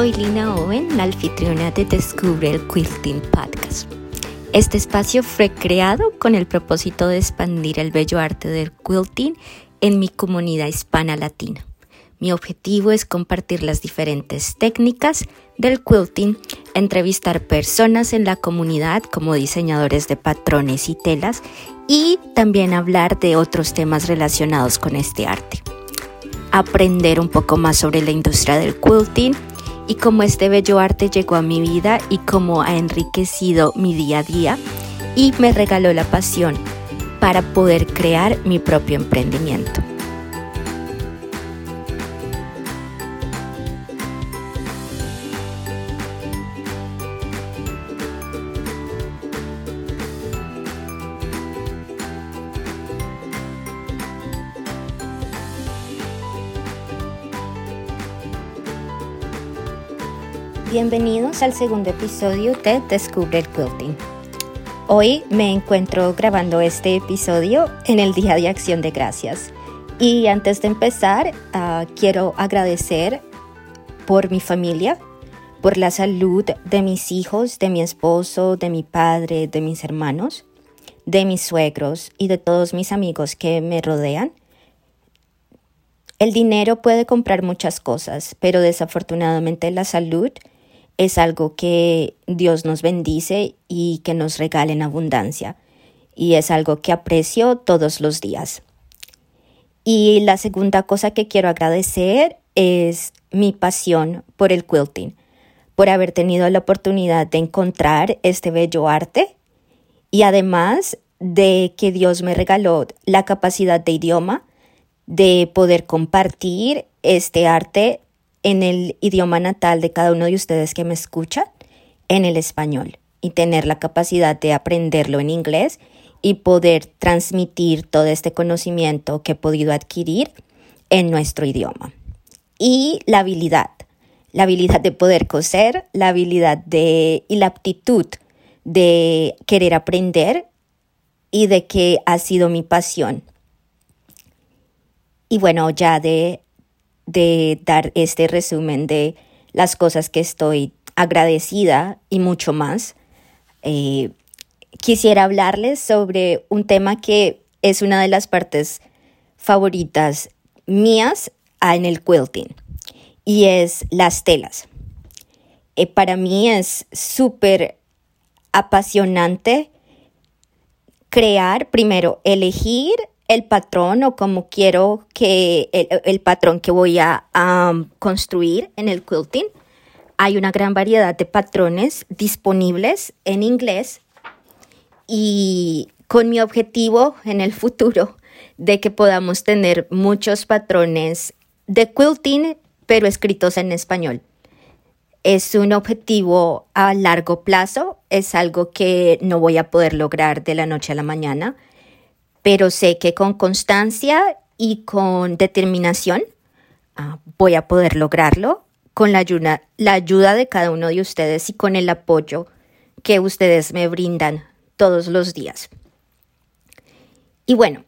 Soy Lina Owen, la anfitriona de Descubre el Quilting Podcast. Este espacio fue creado con el propósito de expandir el bello arte del quilting en mi comunidad hispana latina. Mi objetivo es compartir las diferentes técnicas del quilting, entrevistar personas en la comunidad como diseñadores de patrones y telas y también hablar de otros temas relacionados con este arte. Aprender un poco más sobre la industria del quilting y cómo este bello arte llegó a mi vida y cómo ha enriquecido mi día a día y me regaló la pasión para poder crear mi propio emprendimiento. Bienvenidos al segundo episodio de Descubre el Quilting. Hoy me encuentro grabando este episodio en el Día de Acción de Gracias. Y antes de empezar, ah, quiero agradecer por mi familia, por la salud de mis hijos, de mi esposo, de mi padre, de mis hermanos, de mis suegros y de todos mis amigos que me rodean. El dinero puede comprar muchas cosas, pero desafortunadamente la salud es algo que Dios nos bendice y que nos regala en abundancia. Y es algo que aprecio todos los días. Y la segunda cosa que quiero agradecer es mi pasión por el quilting, por haber tenido la oportunidad de encontrar este bello arte y además de que Dios me regaló la capacidad de idioma de poder compartir este arte en el idioma natal de cada uno de ustedes que me escuchan, en el español, y tener la capacidad de aprenderlo en inglés y poder transmitir todo este conocimiento que he podido adquirir en nuestro idioma. Y la habilidad, la habilidad de poder coser, la habilidad de y la aptitud de querer aprender y de que ha sido mi pasión. Y bueno, ya de de dar este resumen de las cosas que estoy agradecida y mucho más. Eh, quisiera hablarles sobre un tema que es una de las partes favoritas mías en el quilting y es las telas. Eh, para mí es súper apasionante crear, primero, elegir el patrón o como quiero que el, patrón que voy a construir en el quilting. Hay una gran variedad de patrones disponibles en inglés y con mi objetivo en el futuro de que podamos tener muchos patrones de quilting pero escritos en español. Es un objetivo a largo plazo, es algo que no voy a poder lograr de la noche a la mañana pero sé que con constancia y con determinación ah, voy a poder lograrlo con la ayuda, de cada uno de ustedes y con el apoyo que ustedes me brindan todos los días. Y bueno,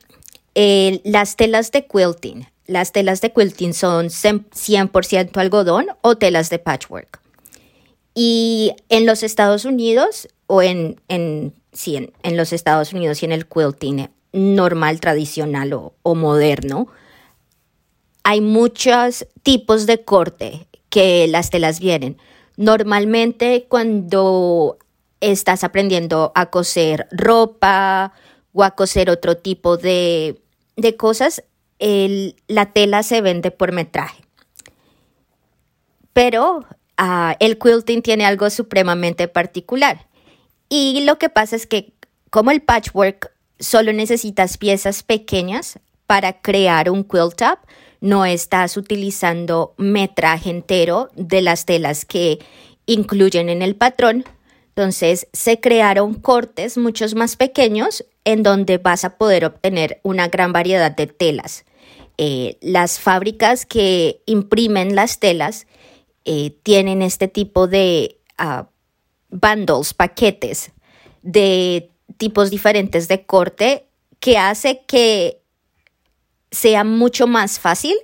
las telas de quilting. Las telas de quilting son 100% algodón o telas de patchwork. Y en los Estados Unidos, o en, en, en los Estados Unidos y en el quilting, normal, tradicional o, moderno, hay muchos tipos de corte que las telas vienen. Normalmente cuando estás aprendiendo a coser ropa o a coser otro tipo de, cosas, la tela se vende por metraje. Pero ah, el quilting tiene algo supremamente particular. Y lo que pasa es que como el patchwork solo necesitas piezas pequeñas para crear un quilt top. No estás utilizando metraje entero de las telas que incluyen en el patrón. Entonces se crearon cortes muchos más pequeños en donde vas a poder obtener una gran variedad de telas. Eh, las fábricas que imprimen las telas eh, tienen este tipo de uh, bundles, paquetes de tipos diferentes de corte que hace que sea mucho más fácil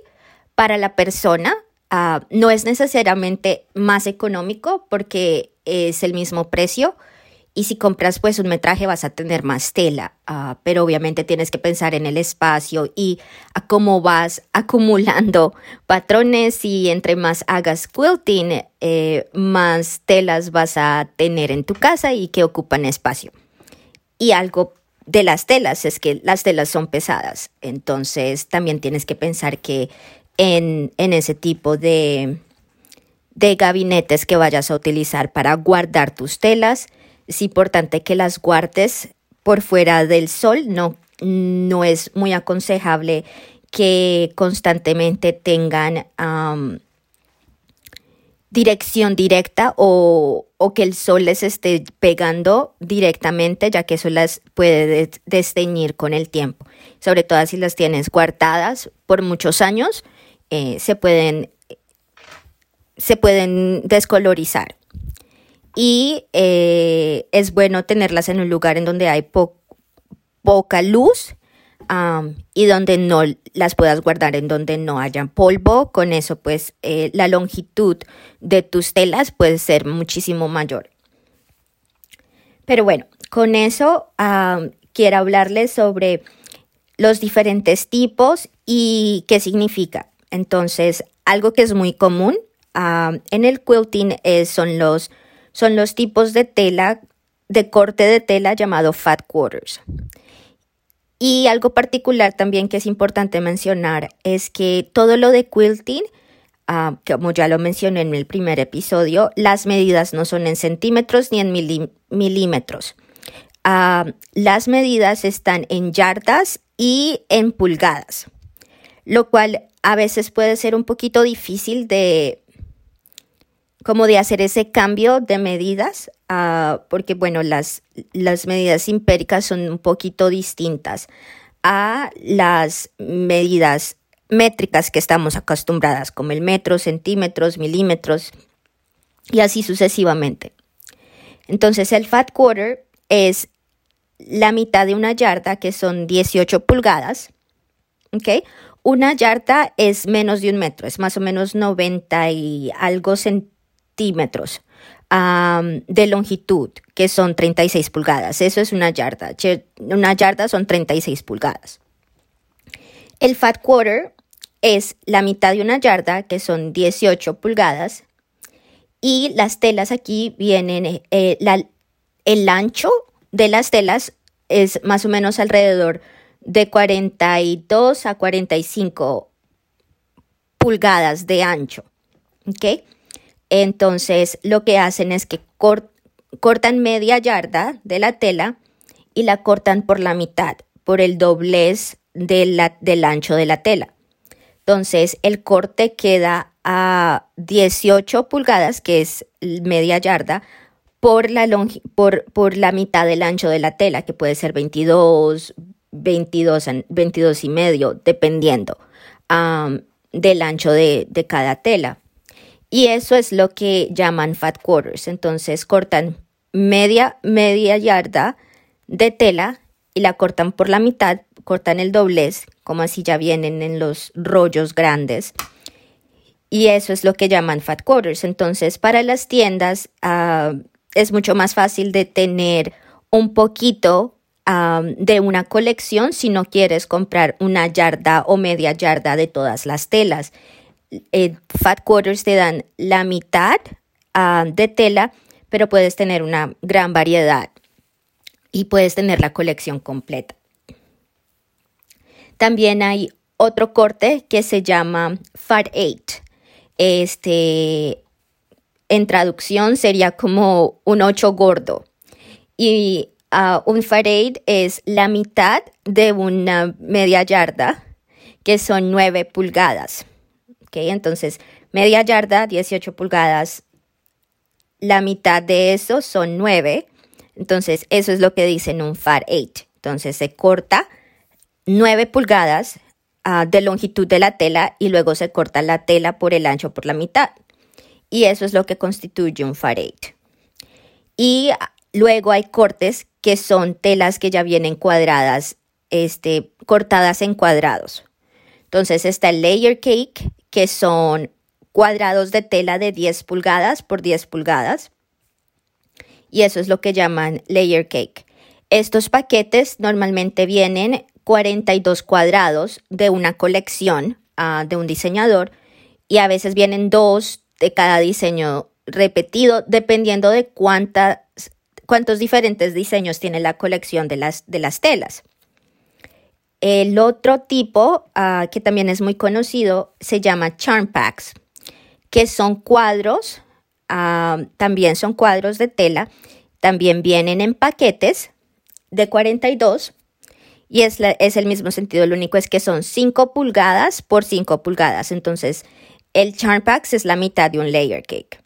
para la persona. Ah, no es necesariamente más económico porque es el mismo precio. Y si compras pues un metraje vas a tener más tela, ah, pero obviamente tienes que pensar en el espacio y a cómo vas acumulando patrones. Y entre más hagas quilting, eh, más telas vas a tener en tu casa y que ocupan espacio. Y algo de las telas es que las telas son pesadas, entonces también tienes que pensar que en, ese tipo de, de gabinetes que vayas a utilizar para guardar tus telas. Es importante que las guardes por fuera del sol, no, no es muy aconsejable que constantemente tengan dirección directa o, o, que el sol les esté pegando directamente, ya que eso las puede desteñir con el tiempo. Sobre todo si las tienes guardadas por muchos años, eh, se, pueden, se pueden descolorizar. Y eh, es bueno tenerlas en un lugar en donde hay poca luz y donde no las puedas guardar en donde no haya polvo. Con eso, pues eh, la longitud de tus telas puede ser muchísimo mayor. Pero bueno, con eso quiero hablarles sobre los diferentes tipos y qué significa. Entonces, algo que es muy común en el quilting son, los, son los tipos de tela, de corte de tela llamado fat quarters. Y algo particular también que es importante mencionar es que todo lo de quilting, ah, como ya lo mencioné en el primer episodio, las medidas no son en centímetros ni en milímetros. Ah, las medidas están en yardas y en pulgadas, lo cual a veces puede ser un poquito difícil de como de hacer ese cambio de medidas, ah, porque bueno, las, las medidas impéricas son un poquito distintas a las medidas métricas que estamos acostumbradas, como el metro, centímetros, milímetros y así sucesivamente. Entonces el fat quarter es la mitad de una yarda, que son 18 pulgadas, ¿ok? Una yarda es menos de un metro, es más o menos 90 y algo centímetros de longitud, que son 36 pulgadas. Eso es una yarda. Una yarda son 36 pulgadas. El fat quarter es la mitad de una yarda, que son 18 pulgadas. Y las telas aquí vienen, eh, el ancho de las telas es más o menos alrededor de 42 a 45 pulgadas de ancho. ¿Ok? Entonces lo que hacen es que cortan media yarda de la tela y la cortan por la mitad, por el doblez del ancho de la tela. Entonces el corte queda a 18 pulgadas, que es media yarda, por la, por, la mitad del ancho de la tela, que puede ser 22, 22, 22 y medio, dependiendo del ancho de, cada tela. Y eso es lo que llaman fat quarters. Entonces cortan media, media yarda de tela y la cortan por la mitad, cortan el doblez, como así ya vienen en los rollos grandes. Y eso es lo que llaman fat quarters. Entonces, para las tiendas ah, es mucho más fácil de tener un poquito de una colección si no quieres comprar una yarda o media yarda de todas las telas. Eh, fat Quarters te dan la mitad de tela, pero puedes tener una gran variedad y puedes tener la colección completa. También hay otro corte que se llama Fat 8. Este, en traducción sería como un 8 gordo. Y un farad es la mitad de una media yarda, que son 9 pulgadas. ¿Okay? Entonces, media yarda, 18 pulgadas. La mitad de eso son 9. Entonces, eso es lo que dicen un far 8. Entonces, se corta 9 pulgadas ah, de longitud de la tela y luego se corta la tela por el ancho por la mitad. Y eso es lo que constituye un far 8. Y luego hay cortes que son telas que ya vienen cuadradas, este, cortadas en cuadrados. Entonces está el layer cake, que son cuadrados de tela de 10 pulgadas por 10 pulgadas. Y eso es lo que llaman layer cake. Estos paquetes normalmente vienen 42 cuadrados de una colección ah, de un diseñador y a veces vienen dos de cada diseño repetido dependiendo de cuántas, cuántos diferentes diseños tiene la colección de las, de las telas. El otro tipo, ah, que también es muy conocido, se llama charm packs, que son cuadros, ah, también son cuadros de tela, también vienen en paquetes de 42 y es, es el mismo sentido, lo único es que son 5 pulgadas por 5 pulgadas, entonces el charm packs es la mitad de un layer cake.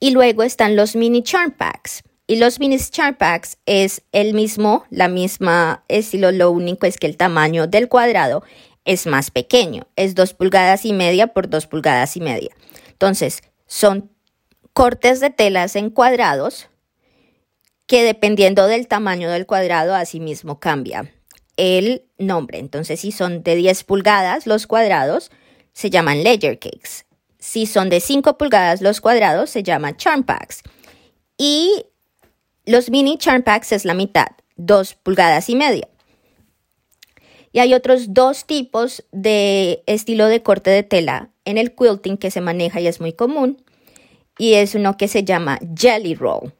Y luego están los mini charm packs. Y los mini charm packs es el mismo, la misma estilo, lo único es que el tamaño del cuadrado es más pequeño, es 2 pulgadas y media por 2 pulgadas y media. Entonces, son cortes de telas en cuadrados que dependiendo del tamaño del cuadrado, asimismo cambia el nombre. Entonces, si son de 10 pulgadas los cuadrados, se llaman layer cakes. Si son de 5 pulgadas los cuadrados, se llaman charm packs. Y los mini charm packs es la mitad, 2 pulgadas y media. Y hay otros dos tipos de estilo de corte de tela en el quilting que se maneja y es muy común. Y es uno que se llama jelly roll.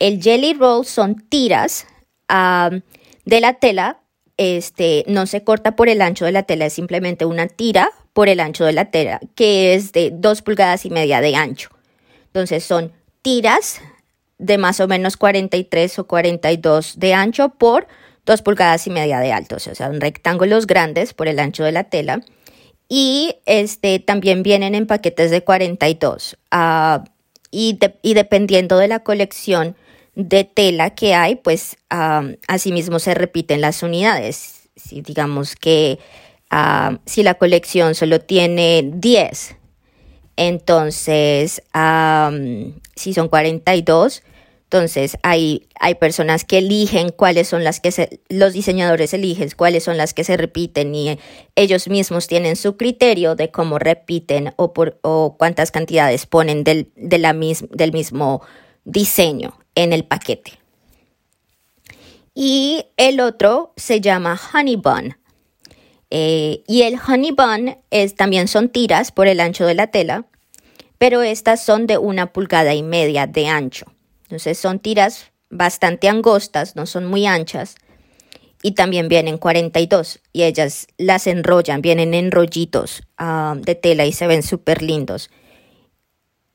El jelly roll son tiras de la tela. Este no se corta por el ancho de la tela, es simplemente una tira por el ancho de la tela, que es de 2 pulgadas y media de ancho. Entonces son tiras de más o menos 43 o 42 de ancho por 2 pulgadas y media de alto, o sea, son rectángulos grandes por el ancho de la tela. Y este, también vienen en paquetes de 42. Uh, y, y, dependiendo de la colección de tela que hay, pues uh, asimismo se repiten las unidades. Si digamos que uh, si la colección solo tiene 10, entonces si son 42, entonces, hay, hay personas que eligen cuáles son las que se, los diseñadores eligen cuáles son las que se repiten y ellos mismos tienen su criterio de cómo repiten o, por, o cuántas cantidades ponen del, de la del mismo diseño en el paquete. Y el otro se llama Honey Bun. Eh, y el Honey Bun es, también son tiras por el ancho de la tela, pero estas son de una pulgada y media de ancho. Entonces son tiras bastante angostas, no son muy anchas. Y también vienen 42 y ellas las enrollan, vienen en rollitos ah, de tela y se ven súper lindos.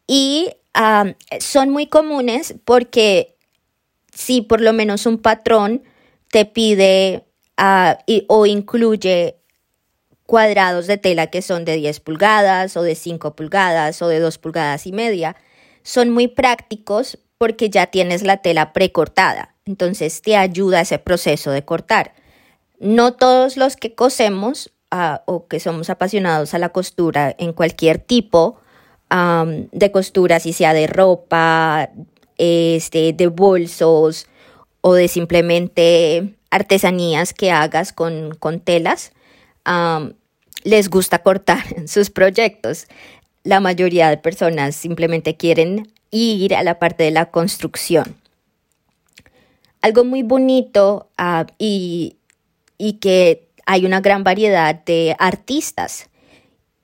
Y ah, son muy comunes porque si por lo menos un patrón te pide ah, o incluye cuadrados de tela que son de 10 pulgadas o de 5 pulgadas o de 2 pulgadas y media, son muy prácticos porque ya tienes la tela precortada. Entonces te ayuda ese proceso de cortar. No todos los que cosemos ah, o que somos apasionados a la costura en cualquier tipo de costura, si sea de ropa, este, de bolsos o de simplemente artesanías que hagas con, con telas, les gusta cortar sus proyectos. La mayoría de personas simplemente quieren ir a la parte de la construcción. Algo muy bonito ah, y, que hay una gran variedad de artistas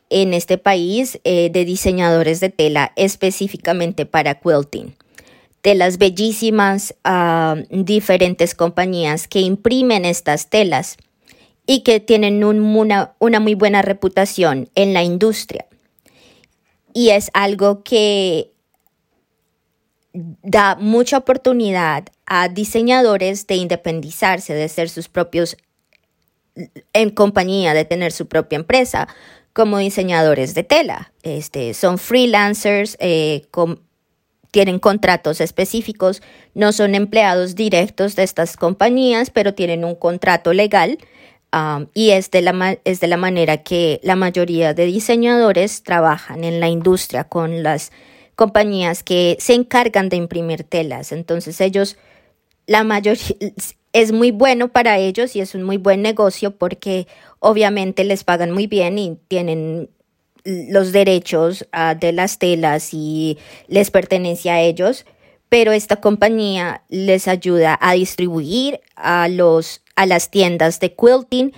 en este país eh, de diseñadores de tela específicamente para quilting. Telas bellísimas, ah, diferentes compañías que imprimen estas telas y que tienen una, una muy buena reputación en la industria. Y es algo que da mucha oportunidad a diseñadores de independizarse, de ser sus propios en compañía, de tener su propia empresa como diseñadores de tela. Este, son freelancers, eh, tienen contratos específicos, no son empleados directos de estas compañías, pero tienen un contrato legal um, y es de, la, es de la manera que la mayoría de diseñadores trabajan en la industria con las compañías que se encargan de imprimir telas. Entonces ellos, la mayoría, es muy bueno para ellos y es un muy buen negocio porque obviamente les pagan muy bien y tienen los derechos ah, de las telas y les pertenece a ellos, pero esta compañía les ayuda a distribuir a, los, a las tiendas de quilting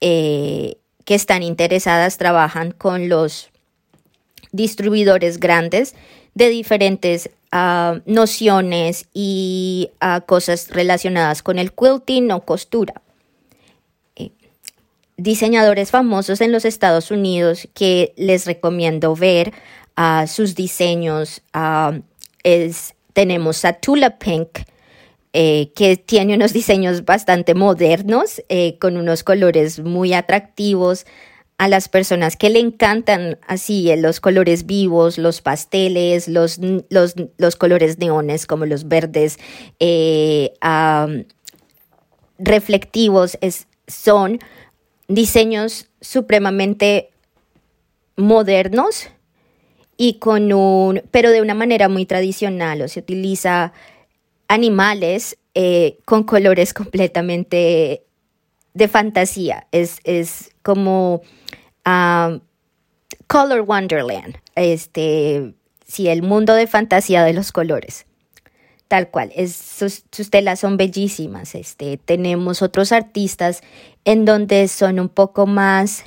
eh, que están interesadas, trabajan con los distribuidores grandes de diferentes ah, nociones y ah, cosas relacionadas con el quilting o costura. Eh, diseñadores famosos en los Estados Unidos que les recomiendo ver a sus diseños tenemos a Tula Pink, eh, que tiene unos diseños bastante modernos, eh, con unos colores muy atractivos a las personas que le encantan así eh, los colores vivos, los pasteles, los, los, colores neones como los verdes reflectivos, es, son diseños supremamente modernos y con un, pero de una manera muy tradicional, o se utiliza animales eh, con colores completamente de fantasía. Es, como um, Color Wonderland, este, sí, el mundo de fantasía de los colores. Tal cual, es, sus, sus, telas son bellísimas. Este, tenemos otros artistas en donde son un poco más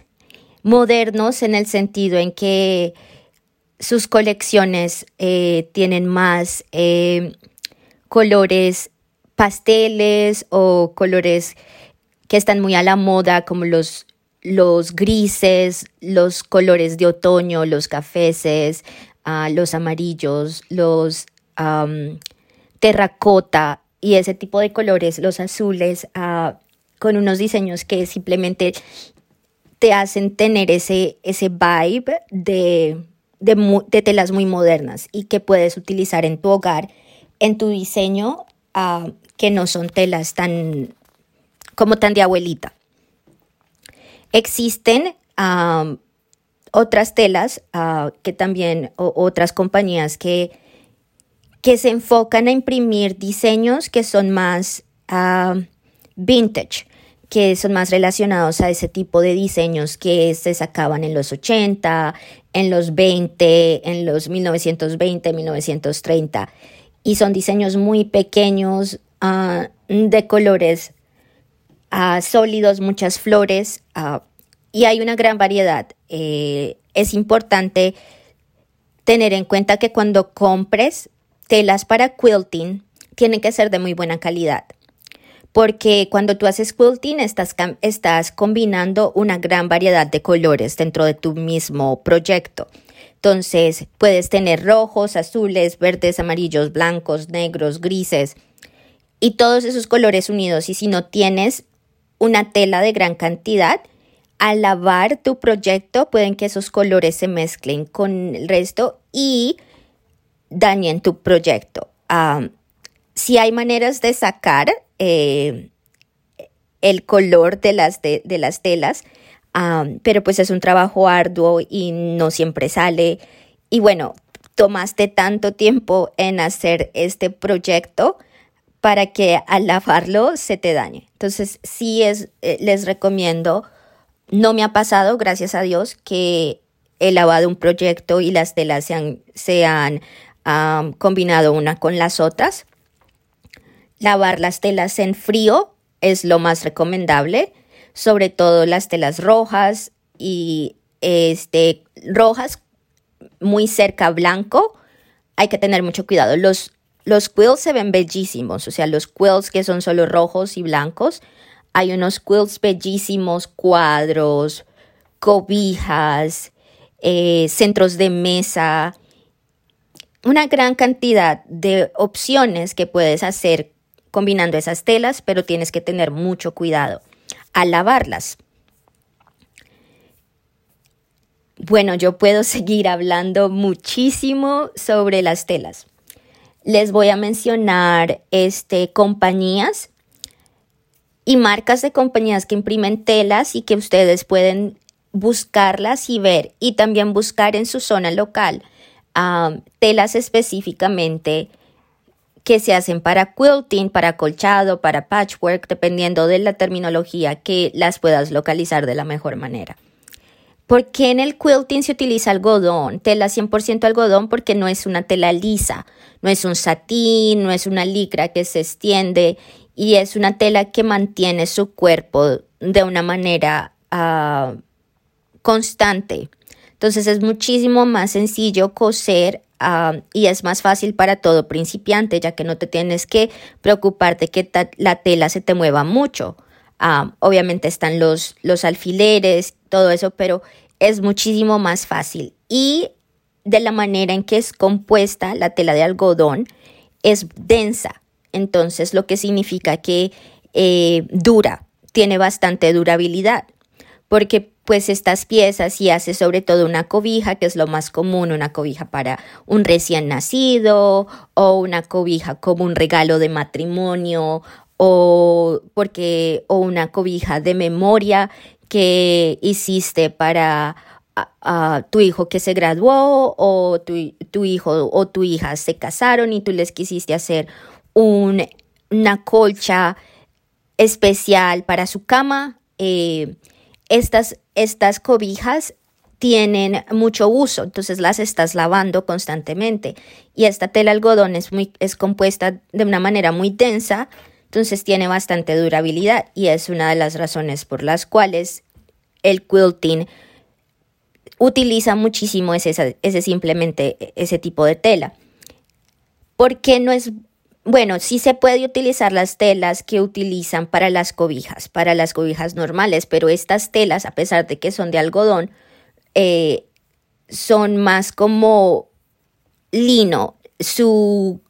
modernos en el sentido en que sus colecciones eh, tienen más eh, colores pasteles o colores que están muy a la moda, como los, los grises, los colores de otoño, los cafeces, ah, los amarillos, los terracota y ese tipo de colores, los azules, ah, con unos diseños que simplemente te hacen tener ese, ese vibe de de, telas muy modernas y que puedes utilizar en tu hogar, en tu diseño, ah, que no son telas tan como tan de abuelita. Existen otras telas ah, que también, otras compañías que, que se enfocan a imprimir diseños que son más vintage que son más relacionados a ese tipo de diseños que se sacaban en los 80, en los 20, en los 1920, 1930. Y son diseños muy pequeños, ah, de colores sólidos, muchas flores, y hay una gran variedad. Eh, es importante tener en cuenta que cuando compres telas para quilting, tienen que ser de muy buena calidad porque cuando tú haces quilting estás, estás combinando una gran variedad de colores dentro de tu mismo proyecto. Entonces puedes tener rojos, azules, verdes, amarillos, blancos, negros, grises y todos esos colores unidos. Y si no tienes una tela de gran cantidad, al lavar tu proyecto pueden que esos colores se mezclen con el resto y dañen tu proyecto. Si hay maneras de sacar eh, el color de las, de, las telas, pero pues es un trabajo arduo y no siempre sale. Y bueno, tomaste tanto tiempo en hacer este proyecto para que al lavarlo se te dañe. Entonces, sí es, eh, les recomiendo, no me ha pasado, gracias a Dios, que he lavado un proyecto y las telas se han, se han combinado una con las otras. Lavar las telas en frío es lo más recomendable, sobre todo las telas rojas y este, rojas muy cerca blanco. Hay que tener mucho cuidado. Los, los quills se ven bellísimos, o sea, los quills que son solo rojos y blancos. Hay unos quills bellísimos, cuadros, cobijas, eh, centros de mesa, una gran cantidad de opciones que puedes hacer combinando esas telas, pero tienes que tener mucho cuidado al lavarlas. Bueno, yo puedo seguir hablando muchísimo sobre las telas. Les voy a mencionar este, compañías y marcas de compañías que imprimen telas y que ustedes pueden buscarlas y ver y también buscar en su zona local telas específicamente que se hacen para quilting, para colchado, para patchwork, dependiendo de la terminología que las puedas localizar de la mejor manera. ¿Por qué en el quilting se utiliza algodón? Tela 100% algodón porque no es una tela lisa, no es un satín, no es una licra que se extiende y es una tela que mantiene su cuerpo de una manera ah, constante. Entonces es muchísimo más sencillo coser ah, y es más fácil para todo principiante, ya que no te tienes que preocupar de que la tela se te mueva mucho. Ah, obviamente están los, los alfileres, todo eso, pero es muchísimo más fácil. Y de la manera en que es compuesta la tela de algodón, es densa. Entonces, lo que significa que eh, dura, tiene bastante durabilidad. Porque pues estas piezas y hace sobre todo una cobija, que es lo más común, una cobija para un recién nacido o una cobija como un regalo de matrimonio o porque o una cobija de memoria que hiciste para a, tu hijo que se graduó o tu, hijo o tu hija se casaron y tú les quisiste hacer un, una colcha especial para su cama. Eh, estas, estas cobijas tienen mucho uso, entonces las estás lavando constantemente y esta tela algodón es, muy, es compuesta de una manera muy densa, entonces tiene bastante durabilidad y es una de las razones por las cuales el quilting utiliza muchísimo ese, ese simplemente ese tipo de tela. Porque no es bueno, sí se puede utilizar las telas que utilizan para las cobijas, para las cobijas normales, pero estas telas, a pesar de que son de algodón, eh, son más como lino. Su,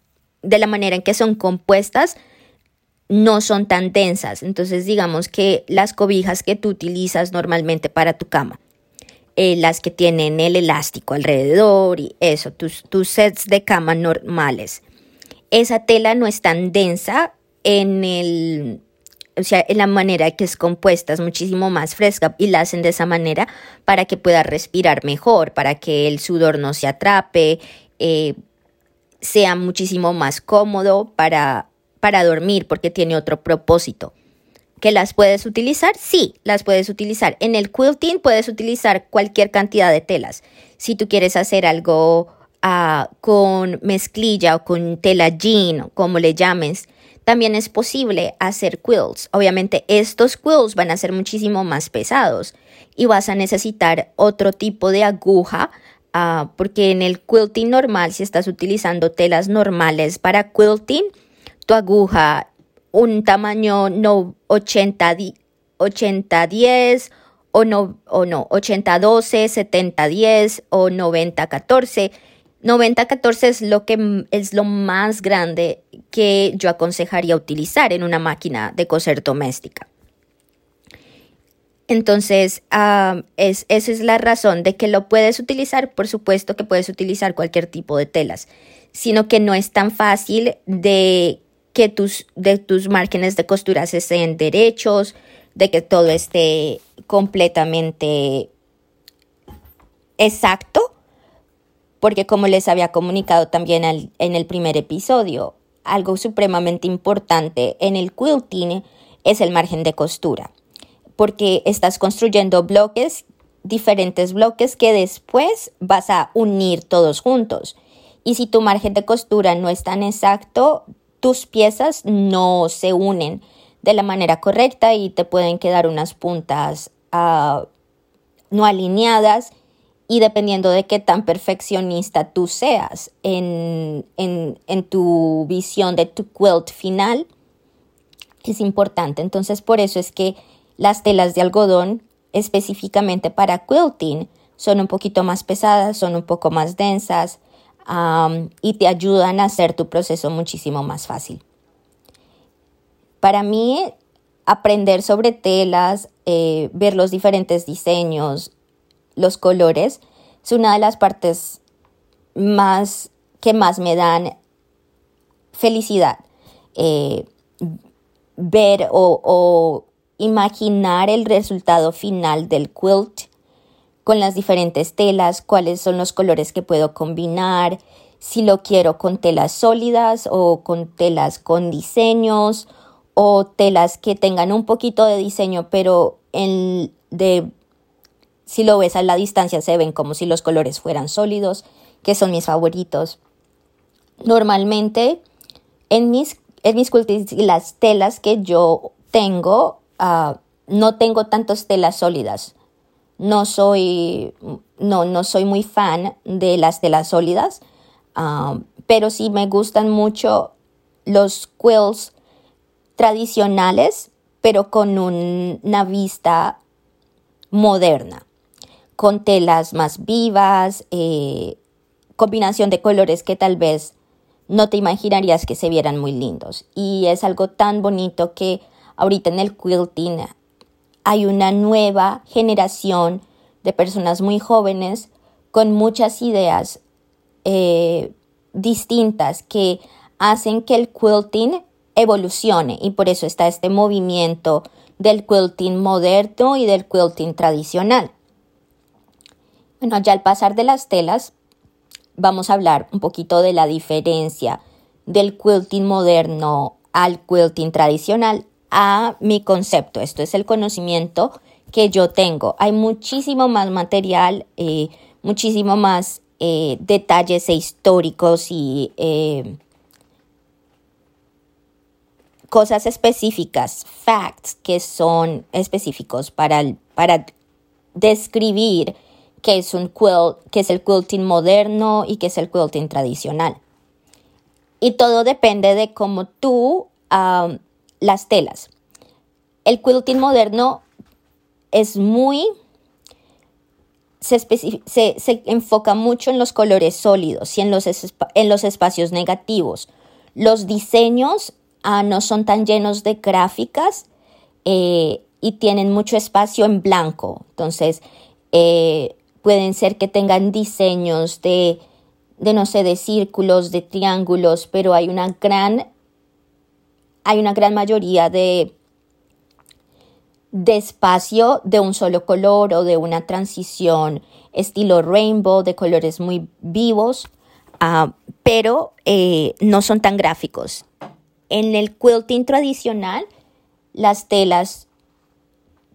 de la manera en que son compuestas, no son tan densas. Entonces, digamos que las cobijas que tú utilizas normalmente para tu cama, eh, las que tienen el elástico alrededor y eso, tus, tus sets de cama normales, esa tela no es tan densa en el, o sea, en la manera que es compuesta es muchísimo más fresca y la hacen de esa manera para que pueda respirar mejor, para que el sudor no se atrape, eh, sea muchísimo más cómodo para para dormir porque tiene otro propósito. ¿Que las puedes utilizar? Sí, las puedes utilizar. En el quilting puedes utilizar cualquier cantidad de telas. Si tú quieres hacer algo ah, con mezclilla o con tela jean como le llames, también es posible hacer quilts. Obviamente estos quilts van a ser muchísimo más pesados y vas a necesitar otro tipo de aguja ah, porque en el quilting normal, si estás utilizando telas normales para quilting, tu aguja un tamaño no 80 80 10 o no o no 80 12 70 10 o 90 14 90 14 es lo que es lo más grande que yo aconsejaría utilizar en una máquina de coser doméstica. Entonces, es, esa es la razón de que lo puedes utilizar, por supuesto que puedes utilizar cualquier tipo de telas, sino que no es tan fácil de que tus, de tus márgenes de costura estén derechos, de que todo esté completamente exacto, porque como les había comunicado también en el primer episodio, algo supremamente importante en el quilting es el margen de costura, porque estás construyendo bloques, diferentes bloques que después vas a unir todos juntos. Y si tu margen de costura no es tan exacto, tus piezas no se unen de la manera correcta y te pueden quedar unas puntas ah, no alineadas y dependiendo de qué tan perfeccionista tú seas en, en, tu visión de tu quilt final, es importante. Entonces por eso es que las telas de algodón específicamente para quilting son un poquito más pesadas, son un poco más densas, y te ayudan a hacer tu proceso muchísimo más fácil. Para mí, aprender sobre telas, eh, ver los diferentes diseños, los colores, es una de las partes más que más me dan felicidad. Eh, ver o, o imaginar el resultado final del quilt con las diferentes telas, cuáles son los colores que puedo combinar, si lo quiero con telas sólidas o con telas con diseños o telas que tengan un poquito de diseño pero en, de si lo ves a la distancia se ven como si los colores fueran sólidos, que son mis favoritos. Normalmente en mis, en mis y las telas que yo tengo, ah, no tengo tantas telas sólidas. No soy, no, no soy muy fan de las telas sólidas, ah, pero sí me gustan mucho los quills tradicionales, pero con una vista moderna, con telas más vivas, eh, combinación de colores que tal vez no te imaginarías que se vieran muy lindos. Y es algo tan bonito que ahorita en el quilting hay una nueva generación de personas muy jóvenes con muchas ideas eh, distintas que hacen que el quilting evolucione y por eso está este movimiento del quilting moderno y del quilting tradicional. Bueno, ya al pasar de las telas, vamos a hablar un poquito de la diferencia del quilting moderno al quilting tradicional a mi concepto. Esto es el conocimiento que yo tengo. Hay muchísimo más material, eh, muchísimo más eh, detalles históricos y eh, cosas específicas, facts que son específicos para, para describir qué es un quilt, qué es el quilting moderno y qué es el quilting tradicional. Y todo depende de cómo tú las telas. El quilting moderno es muy se, se, enfoca mucho en los colores sólidos y en los, en los espacios negativos. Los diseños Ah, no son tan llenos de gráficas eh, y tienen mucho espacio en blanco. Entonces, eh, pueden ser que tengan diseños de, de, no sé, de círculos, de triángulos, pero hay una gran, hay una gran mayoría de, de espacio de un solo color o de una transición estilo rainbow, de colores muy vivos, ah, pero eh, no son tan gráficos. En el quilting tradicional, las telas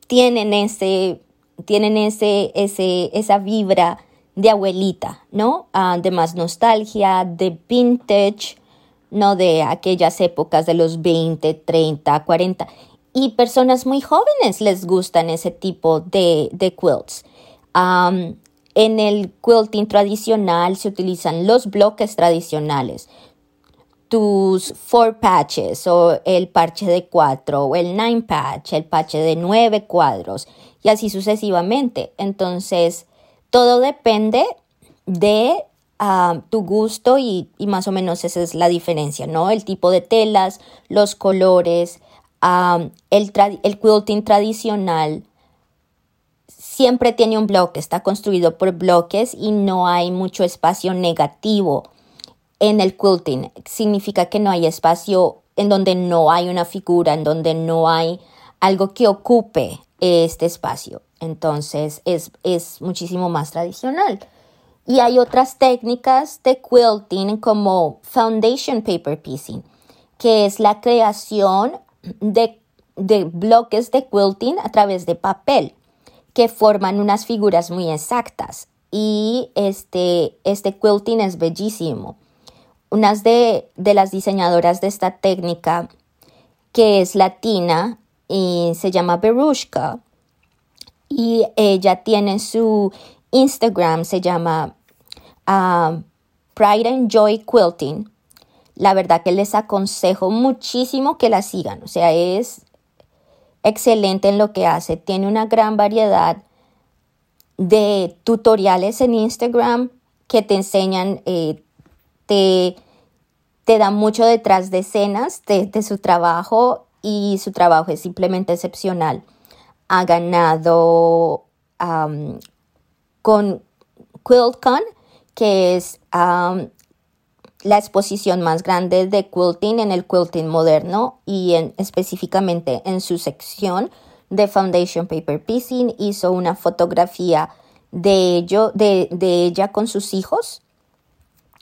tienen ese, tienen ese, ese, esa vibra de abuelita, ¿no? Ah, de más nostalgia, de vintage, ¿no? De aquellas épocas de los 20, 30, 40. Y personas muy jóvenes les gustan ese tipo de, de quilts. en el quilting tradicional se utilizan los bloques tradicionales, tus four patches o el parche de cuatro o el nine patch, el parche de nueve cuadros y así sucesivamente. Entonces, todo depende de ah, tu gusto y, más o menos esa es la diferencia, ¿no? El tipo de telas, los colores, el, el quilting tradicional siempre tiene un bloque, está construido por bloques y no hay mucho espacio negativo en el quilting. Significa que no hay espacio en donde no hay una figura, en donde no hay algo que ocupe este espacio. Entonces es, es muchísimo más tradicional. Y hay otras técnicas de quilting como foundation paper piecing, que es la creación de, de bloques de quilting a través de papel que forman unas figuras muy exactas. Y este, este quilting es bellísimo una de, las diseñadoras de esta técnica, que es latina y se llama Berushka, y ella tiene su Instagram, se llama ah, Pride and Joy Quilting. La verdad que les aconsejo muchísimo que la sigan, o sea, es excelente en lo que hace, tiene una gran variedad de tutoriales en Instagram que te enseñan eh, te, te da mucho detrás de escenas de, su trabajo y su trabajo es simplemente excepcional. Ha ganado con QuiltCon, que es la exposición más grande de quilting en el quilting moderno y en, específicamente en su sección de Foundation Paper Piecing hizo una fotografía de, ello, de, de ella con sus hijos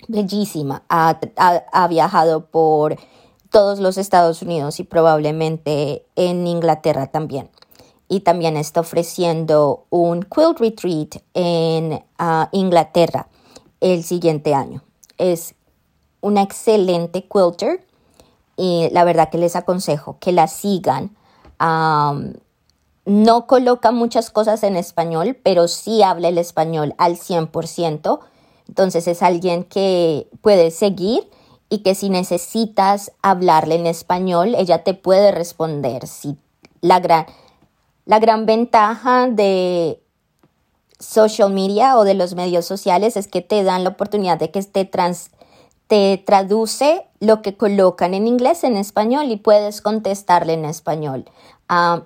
bellísima. Ha, viajado por todos los Estados Unidos y probablemente en Inglaterra también. Y también está ofreciendo un quilt retreat en ah, Inglaterra el siguiente año. Es una excelente quilter y la verdad que les aconsejo que la sigan. no coloca muchas cosas en español, pero sí habla el español al 100%. Entonces es alguien que puede seguir y que si necesitas hablarle en español, ella te puede responder. Si la gran, la gran ventaja de social media o de los medios sociales es que te dan la oportunidad de que te, trans, te traduce lo que colocan en inglés en español y puedes contestarle en español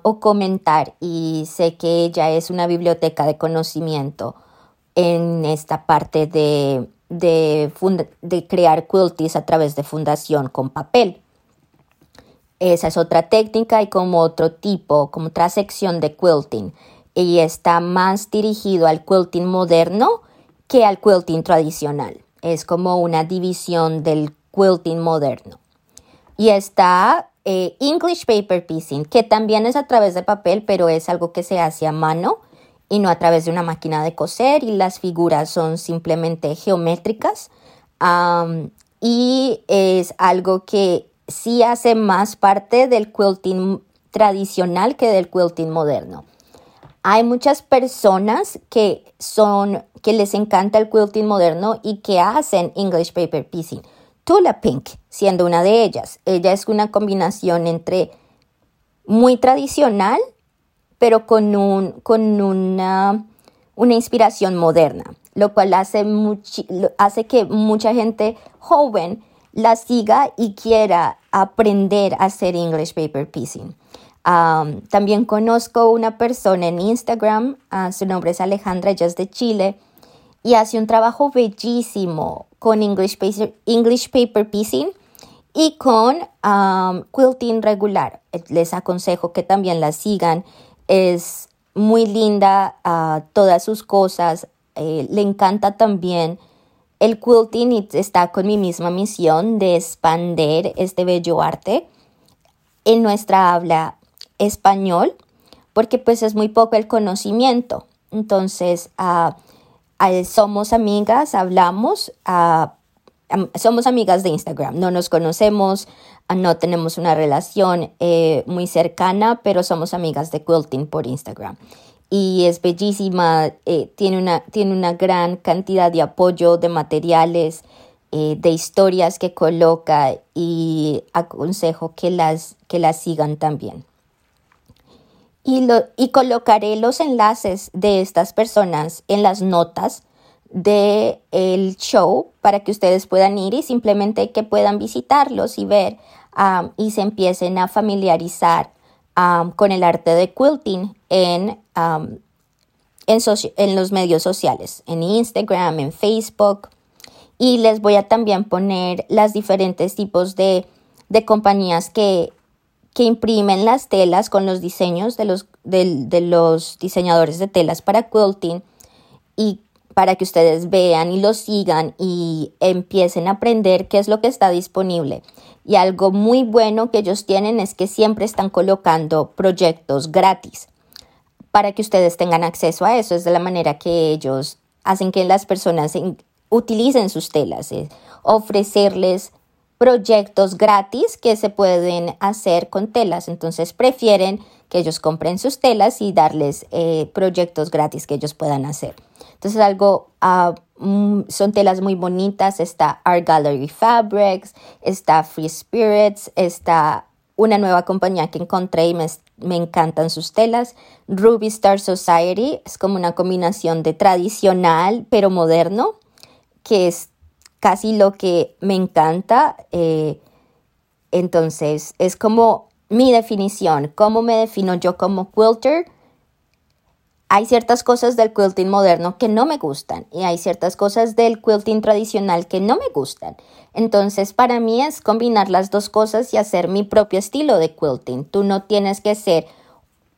o comentar. Y sé que ella es una biblioteca de conocimiento en esta parte de, de, de crear quilties a través de fundación con papel. Esa es otra técnica y como otro tipo, como otra sección de quilting. Y está más dirigido al quilting moderno que al quilting tradicional. Es como una división del quilting moderno. Y está eh, English Paper Piecing, que también es a través de papel, pero es algo que se hace a mano y no a través de una máquina de coser y las figuras son simplemente geométricas. y es algo que sí hace más parte del quilting tradicional que del quilting moderno. Hay muchas personas que son que les encanta el quilting moderno y que hacen English paper piecing. Tula Pink siendo una de ellas. Ella es una combinación entre muy tradicional, pero con, un, con una, una inspiración moderna, lo cual hace, hace que mucha gente joven la siga y quiera aprender a hacer English Paper Piecing. también conozco una persona en Instagram, ah, su nombre es Alejandra, ella de Chile, y hace un trabajo bellísimo con English Paper, English paper Piecing y con quilting regular. Les aconsejo que también la sigan. Es muy linda uh, todas sus cosas. Eh, le encanta también el quilting está con mi misma misión de expander este bello arte en nuestra habla español, porque pues es muy poco el conocimiento. Entonces, ah, somos amigas, hablamos, ah, somos amigas de Instagram, no nos conocemos, ah, no tenemos una relación eh, muy cercana, pero somos amigas de quilting por Instagram y es bellísima, eh, tiene, una, tiene una gran cantidad de apoyo de materiales, eh, de historias que coloca y aconsejo que las, que las sigan también. Y, lo, y colocaré los enlaces de estas personas en las notas del el show para que ustedes puedan ir y simplemente que puedan visitarlos y ver ah, y se empiecen a familiarizar con el arte de quilting en, en, los medios sociales, en Instagram, en Facebook. Y les voy a también poner las diferentes tipos de, compañías que, que, imprimen las telas con los diseños de los, de los diseñadores de telas para quilting y para que ustedes vean y lo sigan y empiecen a aprender qué es lo que está disponible. Y algo muy bueno que ellos tienen es que siempre están colocando proyectos gratis para que ustedes tengan acceso a eso. Es de la manera que ellos hacen que las personas utilicen sus telas, ofrecerles proyectos gratis que se pueden hacer con telas. Entonces prefieren que ellos compren sus telas y darles eh, proyectos gratis que ellos puedan hacer. Entonces algo, uh, son telas muy bonitas, está Art Gallery Fabrics, está Free Spirits, está una nueva compañía que encontré y me, me encantan sus telas. Ruby Star Society es como una combinación de tradicional pero moderno, que es casi lo que me encanta. Eh, entonces, es como mi definición, cómo me defino yo como quilter hay ciertas cosas del quilting moderno que no me gustan y hay ciertas cosas del quilting tradicional que no me gustan. Entonces, para mí es combinar las dos cosas y hacer mi propio estilo de quilting. Tú no tienes que ser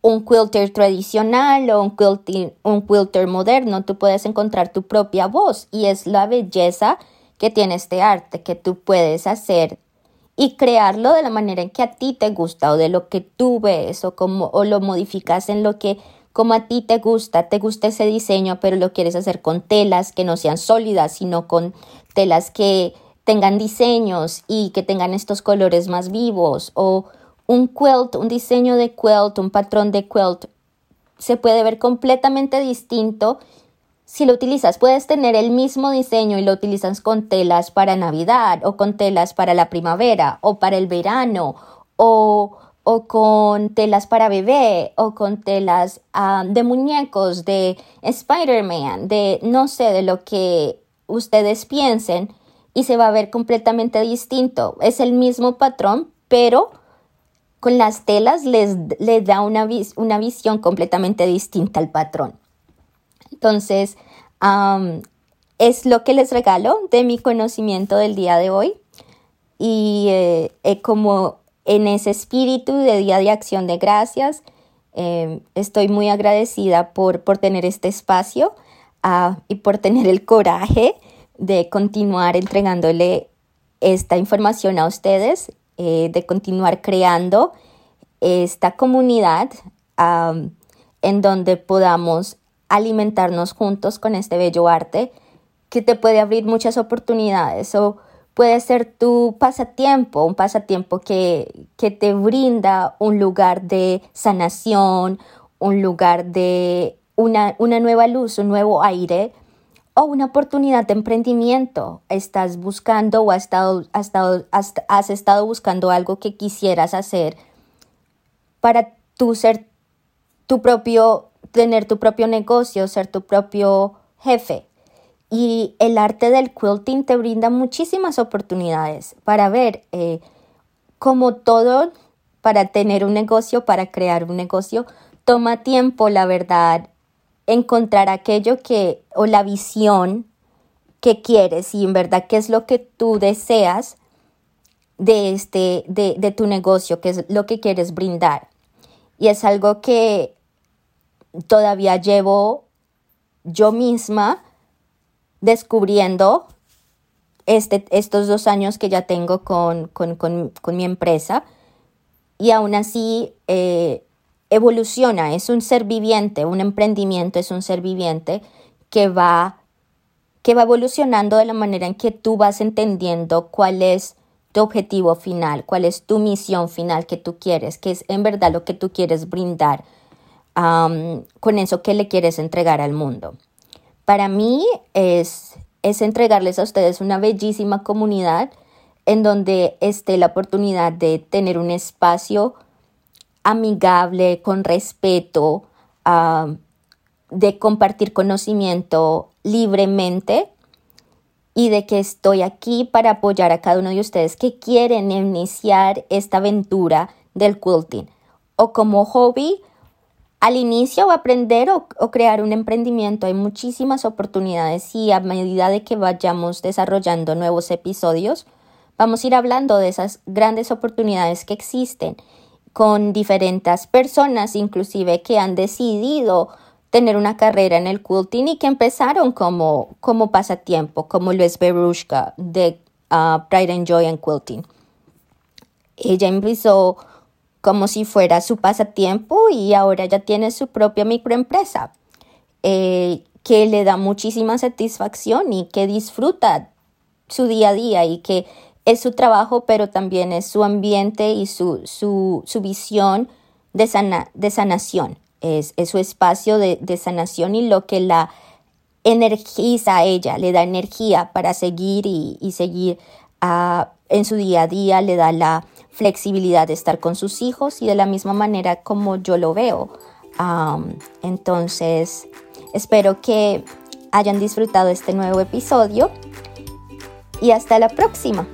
un quilter tradicional o un quilting, un quilter moderno. Tú puedes encontrar tu propia voz y es la belleza que tiene este arte, que tú puedes hacer y crearlo de la manera en que a ti te gusta o de lo que tú ves o como o lo modificas en lo que como a ti te gusta, te gusta ese diseño, pero lo quieres hacer con telas que no sean sólidas, sino con telas que tengan diseños y que tengan estos colores más vivos o un quilt, un diseño de quilt, un patrón de quilt se puede ver completamente distinto si lo utilizas. Puedes tener el mismo diseño y lo utilizas con telas para Navidad o con telas para la primavera o para el verano o, o con telas para bebé o con telas ah, de muñecos, de Spider-Man, de no sé, de lo que ustedes piensen y se va a ver completamente distinto. Es el mismo patrón, pero con las telas les, da una, una, visión completamente distinta al patrón. Entonces, es lo que les regalo de mi conocimiento del día de hoy. Y eh, eh, como en ese espíritu de Día de Acción de Gracias, em, estoy muy agradecida por, por tener este espacio ah, y por tener el coraje de continuar entregándole esta información a ustedes, eh, de continuar creando esta comunidad en donde podamos alimentarnos juntos con este bello arte que te puede abrir muchas oportunidades puede ser tu pasatiempo, un pasatiempo que, que te brinda un lugar de sanación, un lugar de una, una nueva luz, un nuevo aire o una oportunidad de emprendimiento. Estás buscando o has estado, has estado, has, estado buscando algo que quisieras hacer para tú ser tu propio, tener tu propio negocio, ser tu propio jefe. Y el arte del quilting te brinda muchísimas oportunidades para ver eh, cómo todo para tener un negocio, para crear un negocio, toma tiempo, la verdad, encontrar aquello que, o la visión que quieres y en verdad qué es lo que tú deseas de, este, de, de tu negocio, qué es lo que quieres brindar. Y es algo que todavía llevo yo misma descubriendo este, estos dos años que ya tengo con, con, con, mi empresa. Y aún así eh, evoluciona, es un ser viviente, un emprendimiento es un ser viviente que va, que va evolucionando de la manera en que tú vas entendiendo cuál es tu objetivo final, cuál es tu misión final que tú quieres, que es en verdad lo que tú quieres brindar con eso que le quieres entregar al mundo. Para mí es, es entregarles a ustedes una bellísima comunidad en donde esté la oportunidad de tener un espacio amigable, con respeto, de compartir conocimiento libremente y de que estoy aquí para apoyar a cada uno de ustedes que quieren iniciar esta aventura del quilting. O como hobby al inicio o aprender o, crear un emprendimiento. Hay muchísimas oportunidades y a medida de que vayamos desarrollando nuevos episodios, vamos a ir hablando de esas grandes oportunidades que existen con diferentes personas, inclusive que han decidido tener una carrera en el quilting y que empezaron como, como pasatiempo, como lo es Berushka de uh, Pride and Joy and Quilting. Ella empezó como si fuera su pasatiempo y ahora ya tiene su propia microempresa eh, que le da muchísima satisfacción y que disfruta su día a día y que es su trabajo, pero también es su ambiente y su, su, su visión de, de sanación. Es, es, su espacio de, de, sanación y lo que la energiza a ella, le da energía para seguir y, seguir uh, en su día a día, le da la flexibilidad de estar con sus hijos y de la misma manera como yo lo veo. Entonces, espero que hayan disfrutado este nuevo episodio y hasta la próxima.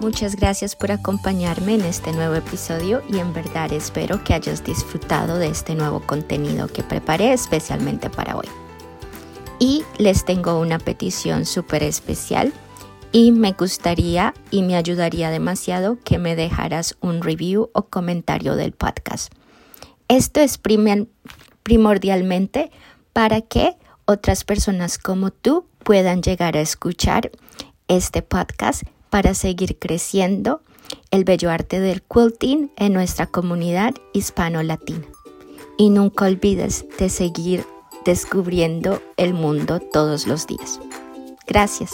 Muchas gracias por acompañarme en este nuevo episodio y en verdad espero que hayas disfrutado de este nuevo contenido que preparé especialmente para hoy. Y les tengo una petición súper especial y me gustaría y me ayudaría demasiado que me dejaras un review o comentario del podcast. Esto es primordialmente para que otras personas como tú puedan llegar a escuchar este podcast para seguir creciendo el bello arte del quilting en nuestra comunidad hispano-latina. Y nunca olvides de seguir descubriendo el mundo todos los días. Gracias.